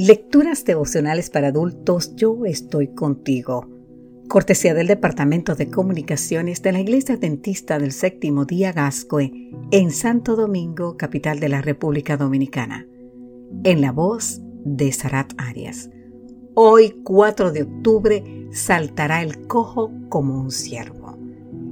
Lecturas devocionales para adultos, yo estoy contigo. Cortesía del Departamento de Comunicaciones de la Iglesia Dentista del Séptimo Día Gascue en Santo Domingo, capital de la República Dominicana. En la voz de Sarat Arias. Hoy, 4 de octubre, saltará el cojo como un ciervo.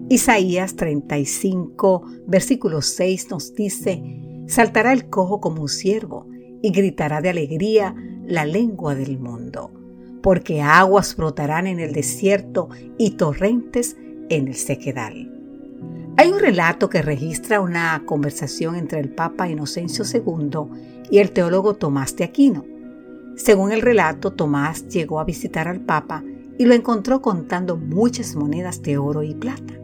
Isaías 35, versículo 6 nos dice, saltará el cojo como un ciervo y gritará de alegría la lengua del mundo, porque aguas brotarán en el desierto y torrentes en el sequedal. Hay un relato que registra una conversación entre el Papa Inocencio II y el teólogo Tomás de Aquino. Según el relato, Tomás llegó a visitar al Papa y lo encontró contando muchas monedas de oro y plata.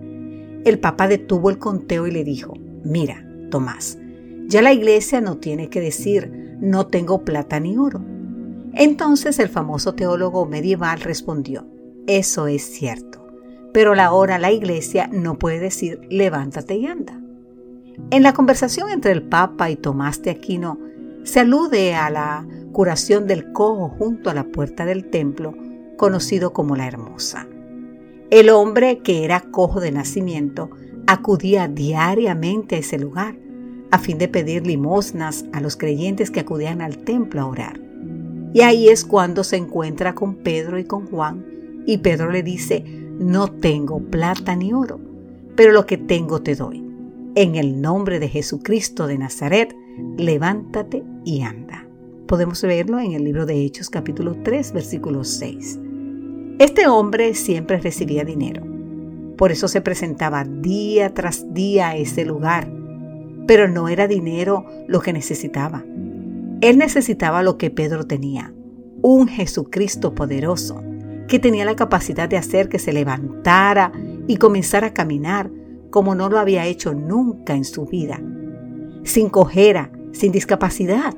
El Papa detuvo el conteo y le dijo, mira, Tomás, ya la iglesia no tiene que decir, no tengo plata ni oro. Entonces el famoso teólogo medieval respondió, eso es cierto, pero ahora la iglesia no puede decir levántate y anda. En la conversación entre el Papa y Tomás de Aquino se alude a la curación del cojo junto a la puerta del templo, conocido como la Hermosa. El hombre que era cojo de nacimiento acudía diariamente a ese lugar a fin de pedir limosnas a los creyentes que acudían al templo a orar. Y ahí es cuando se encuentra con Pedro y con Juan, y Pedro le dice, no tengo plata ni oro, pero lo que tengo te doy. En el nombre de Jesucristo de Nazaret, levántate y anda. Podemos verlo en el libro de Hechos capítulo 3, versículo 6. Este hombre siempre recibía dinero. Por eso se presentaba día tras día a ese lugar. Pero no era dinero lo que necesitaba. Él necesitaba lo que Pedro tenía, un Jesucristo poderoso, que tenía la capacidad de hacer que se levantara y comenzara a caminar como no lo había hecho nunca en su vida, sin cojera, sin discapacidad.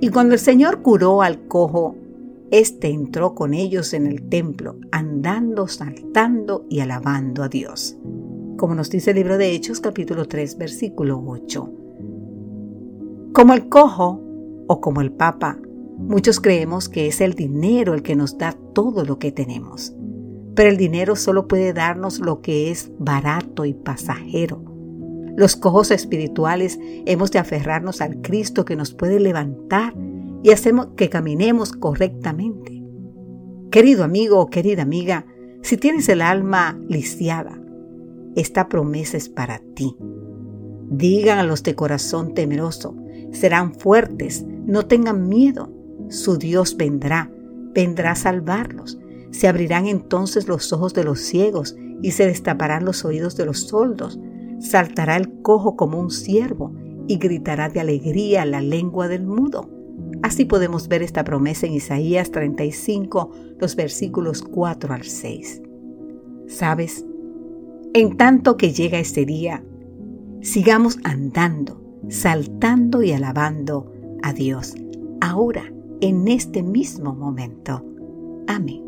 Y cuando el Señor curó al cojo, éste entró con ellos en el templo, andando, saltando y alabando a Dios. Como nos dice el libro de Hechos capítulo 3 versículo 8. Como el cojo o como el Papa, muchos creemos que es el dinero el que nos da todo lo que tenemos. Pero el dinero solo puede darnos lo que es barato y pasajero. Los cojos espirituales hemos de aferrarnos al Cristo que nos puede levantar y hacemos que caminemos correctamente. Querido amigo o querida amiga, si tienes el alma lisiada, esta promesa es para ti. Digan a los de corazón temeroso, serán fuertes, no tengan miedo, su Dios vendrá, vendrá a salvarlos. Se abrirán entonces los ojos de los ciegos y se destaparán los oídos de los soldos. Saltará el cojo como un ciervo y gritará de alegría la lengua del mudo. Así podemos ver esta promesa en Isaías 35, los versículos 4 al 6. ¿Sabes? En tanto que llega este día, sigamos andando, saltando y alabando a Dios, ahora, en este mismo momento. Amén.